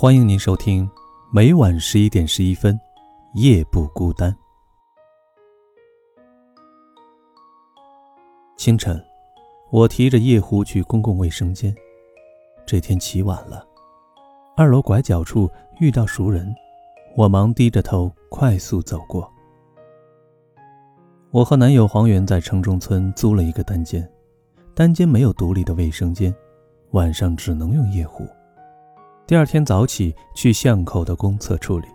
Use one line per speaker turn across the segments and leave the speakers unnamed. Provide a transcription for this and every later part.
欢迎您收听每晚十一点十一分，《夜不孤单》。清晨，我提着夜壶去公共卫生间。这天起晚了，二楼拐角处遇到熟人，我忙低着头快速走过。我和男友黄源在城中村租了一个单间，单间没有独立的卫生间，晚上只能用夜壶。第二天早起去巷口的公厕处理，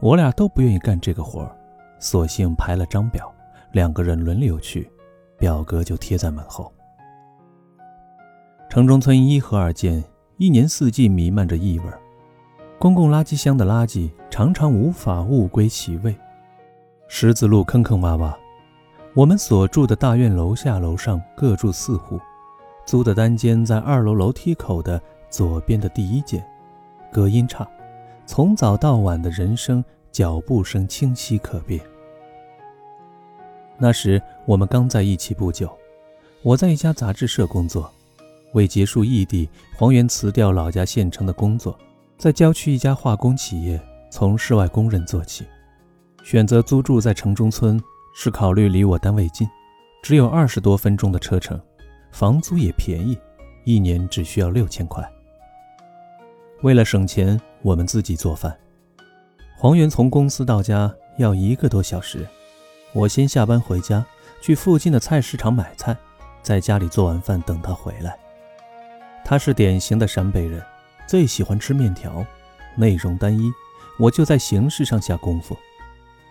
我俩都不愿意干这个活儿，索性排了张表，两个人轮流去，表格就贴在门后。城中村一和二间一年四季弥漫着异味，公共垃圾箱的垃圾常常无法物归其位，十字路坑坑洼洼。我们所住的大院楼下楼上各住四户，租的单间在二楼楼梯口的。左边的第一间，隔音差，从早到晚的人声、脚步声清晰可辨。那时我们刚在一起不久，我在一家杂志社工作，为结束异地，黄源辞掉老家县城的工作，在郊区一家化工企业从室外工人做起。选择租住在城中村，是考虑离我单位近，只有二十多分钟的车程，房租也便宜，一年只需要六千块。为了省钱，我们自己做饭。黄源从公司到家要一个多小时，我先下班回家，去附近的菜市场买菜，在家里做完饭等他回来。他是典型的陕北人，最喜欢吃面条，内容单一，我就在形式上下功夫。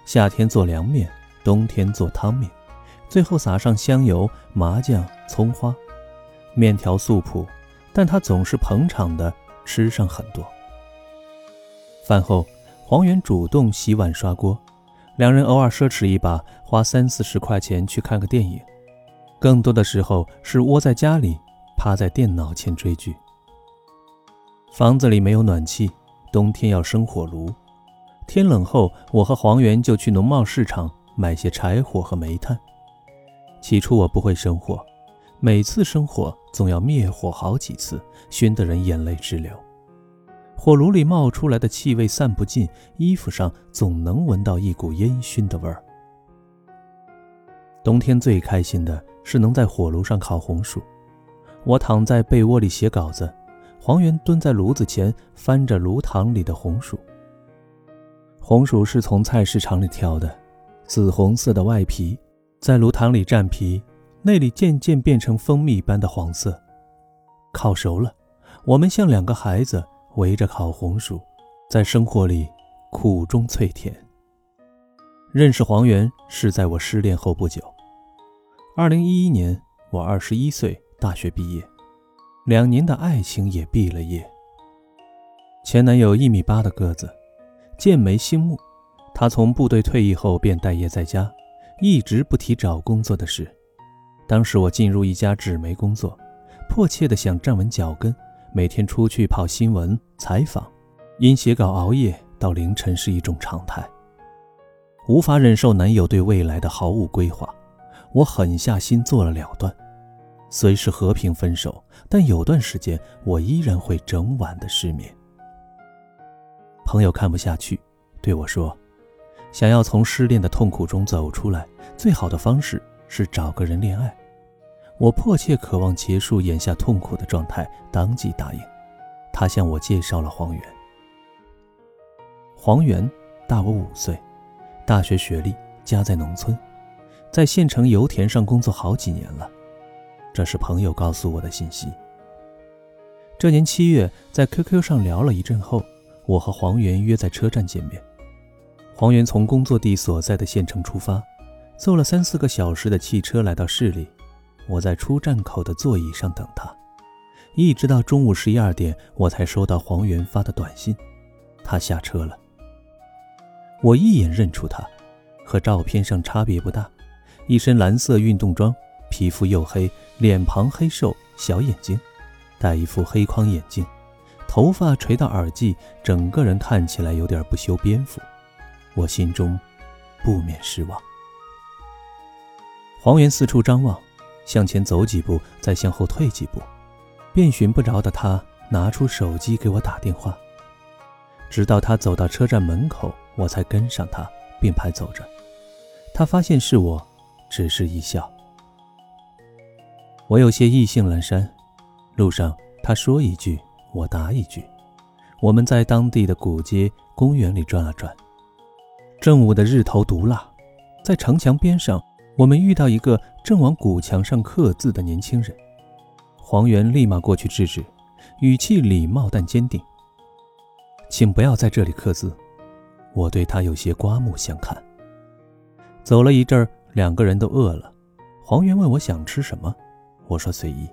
夏天做凉面，冬天做汤面，最后撒上香油、麻酱、葱花。面条素朴，但他总是捧场的。吃上很多。饭后，黄源主动洗碗刷锅，两人偶尔奢侈一把，花三四十块钱去看个电影。更多的时候是窝在家里，趴在电脑前追剧。房子里没有暖气，冬天要生火炉。天冷后，我和黄源就去农贸市场买些柴火和煤炭。起初我不会生火。每次生火总要灭火好几次，熏得人眼泪直流。火炉里冒出来的气味散不尽，衣服上总能闻到一股烟熏的味儿。冬天最开心的是能在火炉上烤红薯。我躺在被窝里写稿子，黄源蹲在炉子前翻着炉膛里的红薯。红薯是从菜市场里挑的，紫红色的外皮，在炉膛里蘸皮。内里渐渐变成蜂蜜般的黄色，烤熟了，我们像两个孩子围着烤红薯，在生活里苦中脆甜。认识黄源是在我失恋后不久，二零一一年我二十一岁，大学毕业，两年的爱情也毕了业。前男友一米八的个子，剑眉星目，他从部队退役后便待业在家，一直不提找工作的事。当时我进入一家纸媒工作，迫切的想站稳脚跟，每天出去跑新闻采访，因写稿熬夜到凌晨是一种常态。无法忍受男友对未来的毫无规划，我狠下心做了了断。虽是和平分手，但有段时间我依然会整晚的失眠。朋友看不下去，对我说：“想要从失恋的痛苦中走出来，最好的方式是找个人恋爱。”我迫切渴望结束眼下痛苦的状态，当即答应。他向我介绍了黄源。黄源大我五岁，大学学历，家在农村，在县城油田上工作好几年了。这是朋友告诉我的信息。这年七月，在 QQ 上聊了一阵后，我和黄源约在车站见面。黄源从工作地所在的县城出发，坐了三四个小时的汽车来到市里。我在出站口的座椅上等他，一直到中午十一二点，我才收到黄源发的短信，他下车了。我一眼认出他，和照片上差别不大，一身蓝色运动装，皮肤黝黑，脸庞黑瘦，小眼睛，戴一副黑框眼镜，头发垂到耳际，整个人看起来有点不修边幅，我心中不免失望。黄源四处张望。向前走几步，再向后退几步，便寻不着的他拿出手机给我打电话，直到他走到车站门口，我才跟上他，并排走着。他发现是我，只是一笑。我有些意兴阑珊。路上，他说一句，我答一句。我们在当地的古街、公园里转了转。正午的日头毒辣，在城墙边上，我们遇到一个正往古墙上刻字的年轻人。黄源立马过去制止，语气礼貌但坚定：“请不要在这里刻字。”我对他有些刮目相看。走了一阵儿，两个人都饿了。黄源问我想吃什么，我说随意。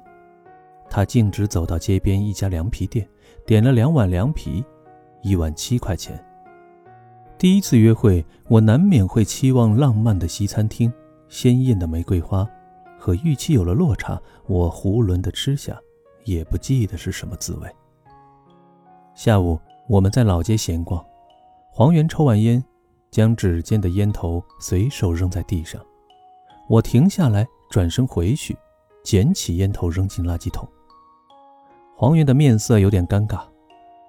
他径直走到街边一家凉皮店，点了两碗凉皮，一碗七块钱。第一次约会，我难免会期望浪漫的西餐厅、鲜艳的玫瑰花。和预期有了落差，我囫囵的吃下，也不记得是什么滋味。下午我们在老街闲逛，黄源抽完烟，将指尖的烟头随手扔在地上，我停下来，转身回去，捡起烟头扔进垃圾桶。黄源的面色有点尴尬，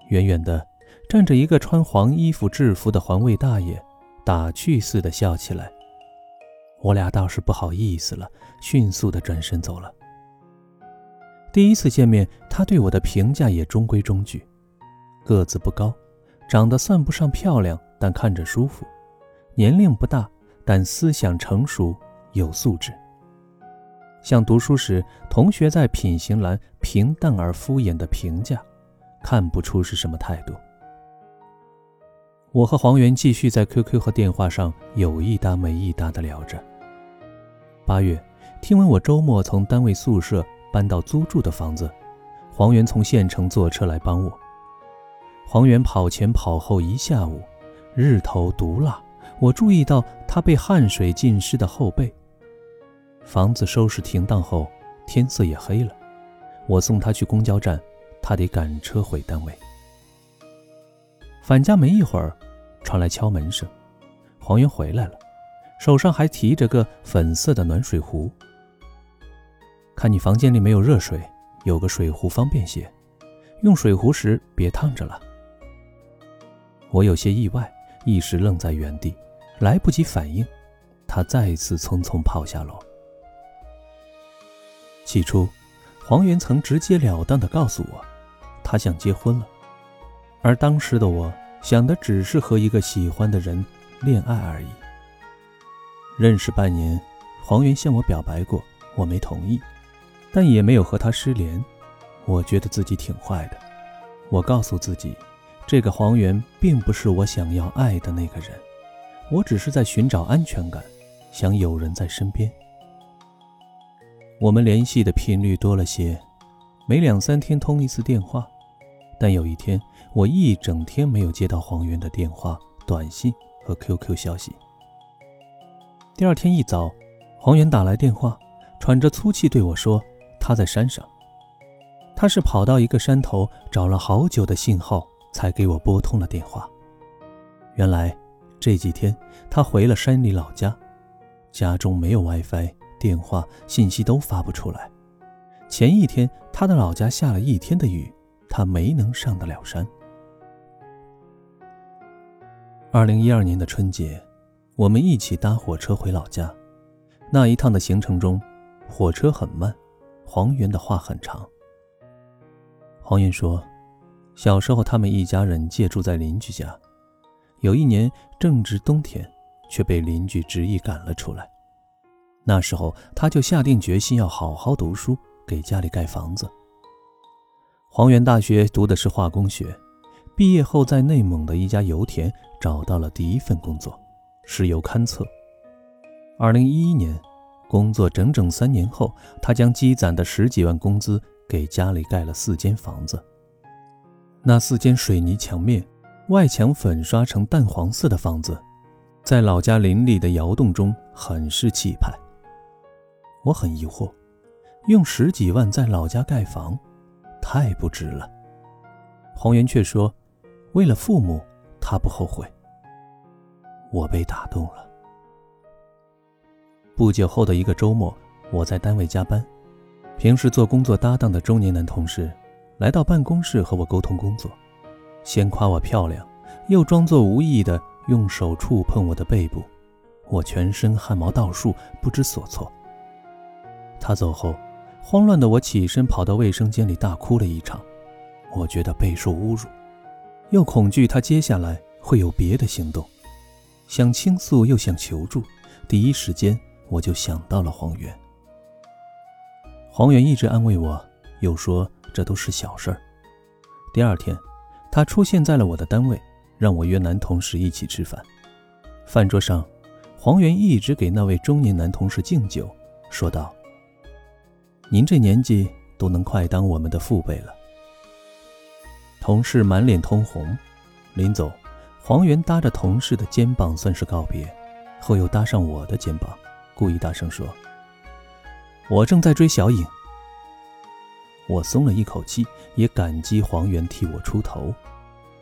远远的站着一个穿黄衣服制服的环卫大爷，打趣似的笑起来。我俩倒是不好意思了，迅速的转身走了。第一次见面，他对我的评价也中规中矩：个子不高，长得算不上漂亮，但看着舒服；年龄不大，但思想成熟，有素质。像读书时同学在品行栏平淡而敷衍的评价，看不出是什么态度。我和黄源继续在 QQ 和电话上有一搭没一搭的聊着。八月，听闻我周末从单位宿舍搬到租住的房子，黄源从县城坐车来帮我。黄源跑前跑后一下午，日头毒辣，我注意到他被汗水浸湿的后背。房子收拾停当后，天色也黑了，我送他去公交站，他得赶车回单位。返家没一会儿，传来敲门声，黄源回来了，手上还提着个粉色的暖水壶。看你房间里没有热水，有个水壶方便些，用水壶时别烫着了。我有些意外，一时愣在原地，来不及反应，他再次匆匆跑下楼。起初，黄源曾直截了当地告诉我，他想结婚了。而当时的我想的只是和一个喜欢的人恋爱而已。认识半年，黄源向我表白过，我没同意，但也没有和他失联。我觉得自己挺坏的。我告诉自己，这个黄源并不是我想要爱的那个人，我只是在寻找安全感，想有人在身边。我们联系的频率多了些，每两三天通一次电话。但有一天，我一整天没有接到黄源的电话、短信和 QQ 消息。第二天一早，黄源打来电话，喘着粗气对我说：“他在山上。他是跑到一个山头，找了好久的信号，才给我拨通了电话。原来这几天他回了山里老家，家中没有 WiFi，电话信息都发不出来。前一天他的老家下了一天的雨。”他没能上得了山。二零一二年的春节，我们一起搭火车回老家。那一趟的行程中，火车很慢，黄源的话很长。黄源说，小时候他们一家人借住在邻居家，有一年正值冬天，却被邻居执意赶了出来。那时候他就下定决心要好好读书，给家里盖房子。黄源大学读的是化工学，毕业后在内蒙的一家油田找到了第一份工作，石油勘测。二零一一年，工作整整三年后，他将积攒的十几万工资给家里盖了四间房子。那四间水泥墙面、外墙粉刷成淡黄色的房子，在老家林里的窑洞中很是气派。我很疑惑，用十几万在老家盖房。太不值了，黄源却说：“为了父母，他不后悔。”我被打动了。不久后的一个周末，我在单位加班，平时做工作搭档的中年男同事来到办公室和我沟通工作，先夸我漂亮，又装作无意的用手触碰我的背部，我全身汗毛倒竖，不知所措。他走后，慌乱的我起身跑到卫生间里大哭了一场。我觉得备受侮辱，又恐惧他接下来会有别的行动，想倾诉又想求助，第一时间我就想到了黄源。黄源一直安慰我，又说这都是小事儿。第二天，他出现在了我的单位，让我约男同事一起吃饭。饭桌上，黄源一直给那位中年男同事敬酒，说道：“您这年纪都能快当我们的父辈了。”同事满脸通红，临走，黄源搭着同事的肩膀算是告别，后又搭上我的肩膀，故意大声说：“我正在追小影。”我松了一口气，也感激黄源替我出头。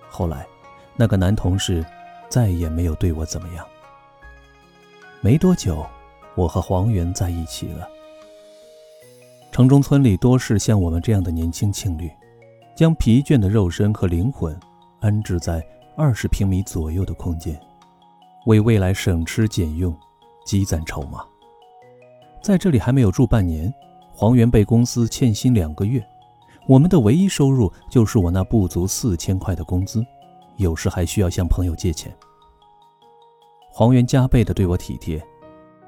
后来，那个男同事再也没有对我怎么样。没多久，我和黄源在一起了。城中村里多是像我们这样的年轻情侣。将疲倦的肉身和灵魂安置在二十平米左右的空间，为未来省吃俭用积攒筹码。在这里还没有住半年，黄源被公司欠薪两个月，我们的唯一收入就是我那不足四千块的工资，有时还需要向朋友借钱。黄源加倍的对我体贴，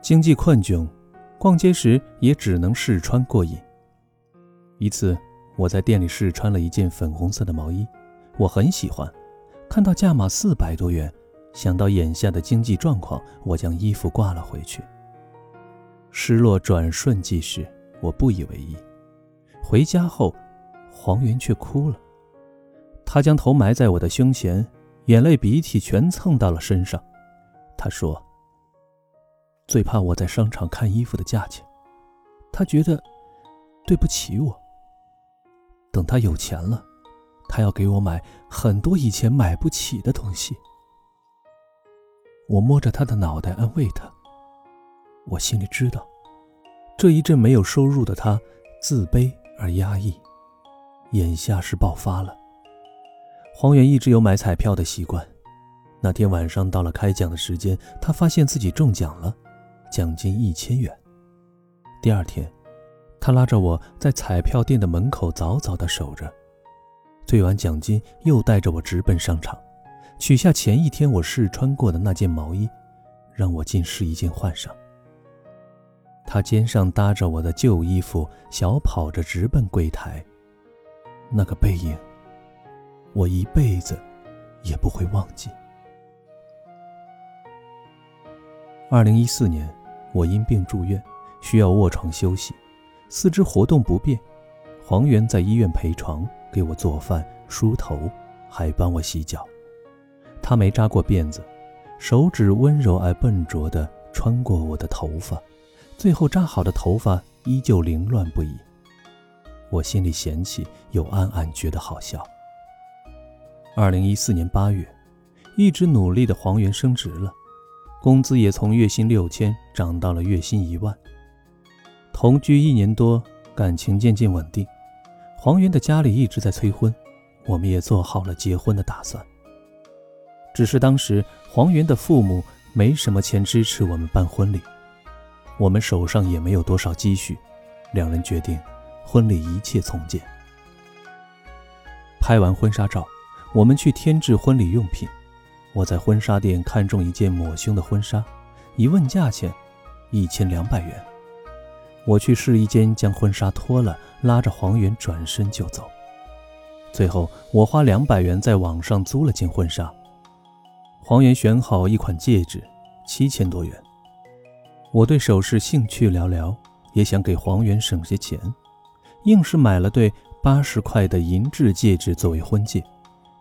经济困窘，逛街时也只能试穿过瘾。一次。我在店里试穿了一件粉红色的毛衣，我很喜欢。看到价码四百多元，想到眼下的经济状况，我将衣服挂了回去。失落转瞬即逝，我不以为意。回家后，黄云却哭了。他将头埋在我的胸前，眼泪鼻涕全蹭到了身上。他说：“最怕我在商场看衣服的价钱，他觉得对不起我。”等他有钱了，他要给我买很多以前买不起的东西。我摸着他的脑袋安慰他，我心里知道，这一阵没有收入的他自卑而压抑，眼下是爆发了。黄远一直有买彩票的习惯，那天晚上到了开奖的时间，他发现自己中奖了，奖金一千元。第二天。他拉着我在彩票店的门口早早地守着，兑完奖金又带着我直奔商场，取下前一天我试穿过的那件毛衣，让我进试衣间换上。他肩上搭着我的旧衣服，小跑着直奔柜台，那个背影，我一辈子也不会忘记。二零一四年，我因病住院，需要卧床休息。四肢活动不便，黄源在医院陪床，给我做饭、梳头，还帮我洗脚。他没扎过辫子，手指温柔而笨拙地穿过我的头发，最后扎好的头发依旧凌乱不已。我心里嫌弃，又暗暗觉得好笑。二零一四年八月，一直努力的黄源升职了，工资也从月薪六千涨到了月薪一万。同居一年多，感情渐渐稳定。黄源的家里一直在催婚，我们也做好了结婚的打算。只是当时黄源的父母没什么钱支持我们办婚礼，我们手上也没有多少积蓄，两人决定婚礼一切从简。拍完婚纱照，我们去添置婚礼用品。我在婚纱店看中一件抹胸的婚纱，一问价钱，一千两百元。我去试衣间将婚纱脱了，拉着黄源转身就走。最后，我花两百元在网上租了件婚纱。黄源选好一款戒指，七千多元。我对首饰兴趣寥寥，也想给黄源省些钱，硬是买了对八十块的银质戒指作为婚戒，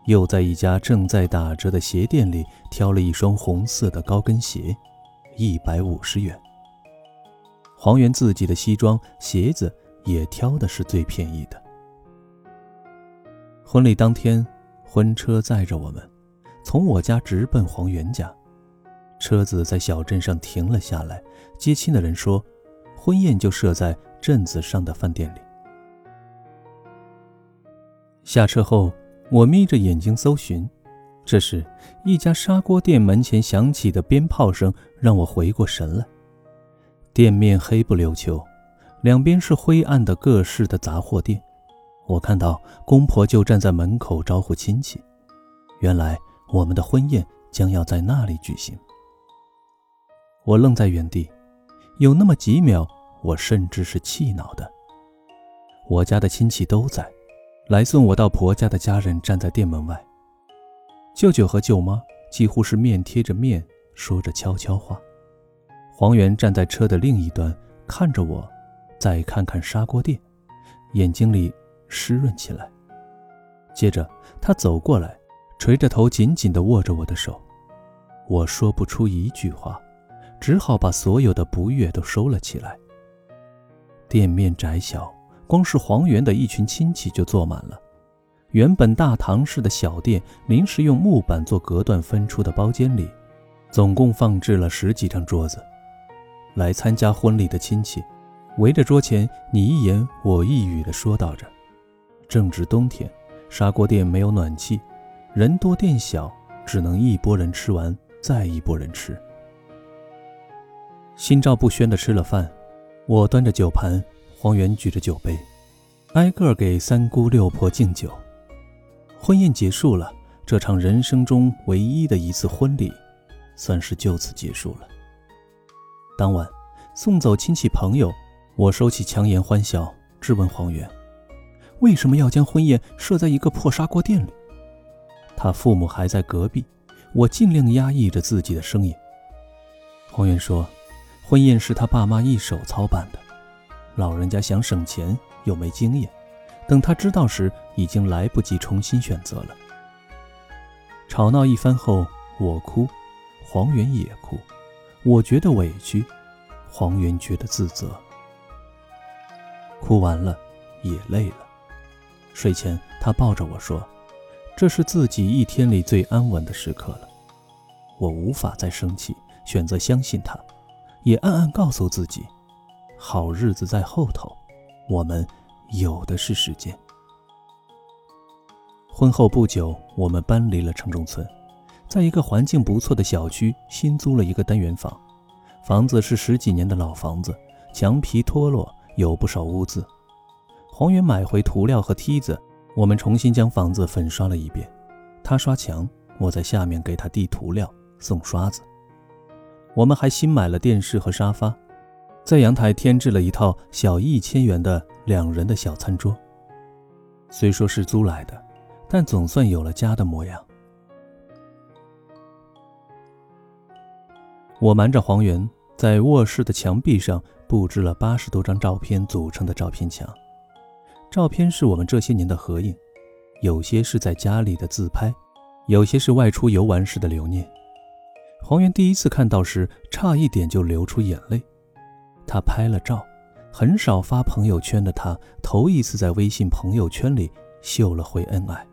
又在一家正在打折的鞋店里挑了一双红色的高跟鞋，一百五十元。黄源自己的西装、鞋子也挑的是最便宜的。婚礼当天，婚车载着我们，从我家直奔黄源家。车子在小镇上停了下来，接亲的人说，婚宴就设在镇子上的饭店里。下车后，我眯着眼睛搜寻，这时，一家砂锅店门前响起的鞭炮声让我回过神来。店面黑不溜秋，两边是灰暗的各式的杂货店。我看到公婆就站在门口招呼亲戚，原来我们的婚宴将要在那里举行。我愣在原地，有那么几秒，我甚至是气恼的。我家的亲戚都在，来送我到婆家的家人站在店门外。舅舅和舅妈几乎是面贴着面说着悄悄话。黄元站在车的另一端看着我，再看看砂锅店，眼睛里湿润起来。接着他走过来，垂着头紧紧地握着我的手。我说不出一句话，只好把所有的不悦都收了起来。店面窄小，光是黄元的一群亲戚就坐满了。原本大堂式的小店，临时用木板做隔断分出的包间里，总共放置了十几张桌子。来参加婚礼的亲戚，围着桌前你一言我一语地说道着。正值冬天，砂锅店没有暖气，人多店小，只能一拨人吃完再一拨人吃。心照不宣地吃了饭，我端着酒盘，黄元举着酒杯，挨个给三姑六婆敬酒。婚宴结束了，这场人生中唯一的一次婚礼，算是就此结束了。当晚送走亲戚朋友，我收起强颜欢笑，质问黄元：“为什么要将婚宴设在一个破砂锅店里？”他父母还在隔壁，我尽量压抑着自己的声音。黄元说：“婚宴是他爸妈一手操办的，老人家想省钱又没经验。”等他知道时，已经来不及重新选择了。吵闹一番后，我哭，黄元也哭，我觉得委屈，黄源觉得自责。哭完了，也累了。睡前，他抱着我说：“这是自己一天里最安稳的时刻了。”我无法再生气，选择相信他，也暗暗告诉自己：好日子在后头，我们。有的是时间。婚后不久，我们搬离了城中村，在一个环境不错的小区新租了一个单元房。房子是十几年的老房子，墙皮脱落，有不少污渍。黄元买回涂料和梯子，我们重新将房子粉刷了一遍。他刷墙，我在下面给他递涂料、送刷子。我们还新买了电视和沙发。在阳台添置了一套小一千元的两人的小餐桌。虽说是租来的，但总算有了家的模样。我瞒着黄源，在卧室的墙壁上布置了八十多张照片组成的照片墙。照片是我们这些年的合影，有些是在家里的自拍，有些是外出游玩时的留念。黄源第一次看到时，差一点就流出眼泪。他拍了照，很少发朋友圈的他，头一次在微信朋友圈里秀了回恩爱。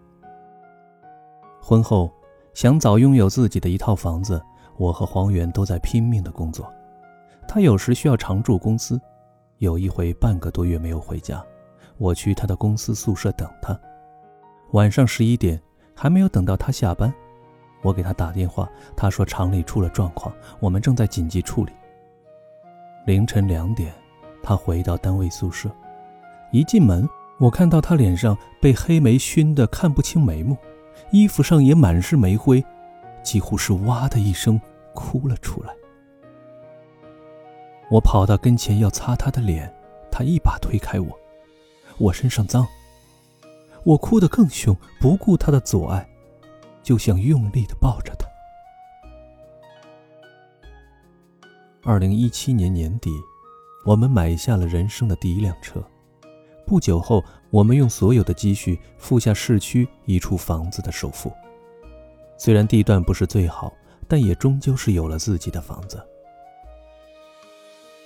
婚后想早拥有自己的一套房子，我和黄元都在拼命的工作。他有时需要常驻公司，有一回半个多月没有回家，我去他的公司宿舍等他。晚上十一点还没有等到他下班，我给他打电话，他说厂里出了状况，我们正在紧急处理。凌晨两点，他回到单位宿舍，一进门，我看到他脸上被黑煤熏得看不清眉目，衣服上也满是煤灰，几乎是哇的一声哭了出来。我跑到跟前要擦他的脸，他一把推开我，我身上脏。我哭得更凶，不顾他的阻碍，就想用力地抱着他。二零一七年年底，我们买下了人生的第一辆车。不久后，我们用所有的积蓄付下市区一处房子的首付。虽然地段不是最好，但也终究是有了自己的房子。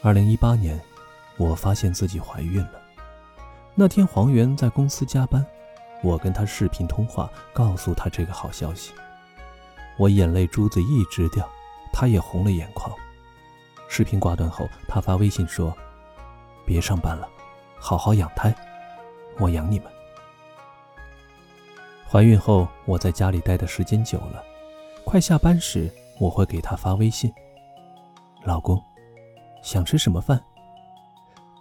二零一八年，我发现自己怀孕了。那天，黄源在公司加班，我跟他视频通话，告诉他这个好消息。我眼泪珠子一直掉，他也红了眼眶。视频挂断后，他发微信说：“别上班了，好好养胎，我养你们。”怀孕后，我在家里待的时间久了，快下班时，我会给他发微信：“老公，想吃什么饭？”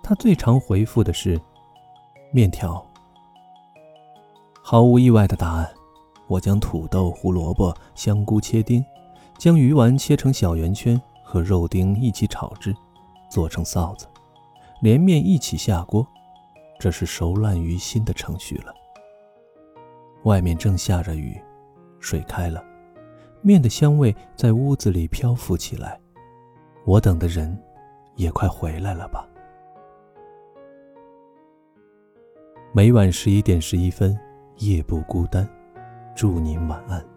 他最常回复的是：“面条。”毫无意外的答案，我将土豆、胡萝卜、香菇切丁，将鱼丸切成小圆圈，和肉丁一起炒制，做成臊子，连面一起下锅，这是熟烂于心的程序了。外面正下着雨，水开了，面的香味在屋子里漂浮起来。我等的人，也快回来了吧？每晚十一点十一分，夜不孤单，祝您晚安。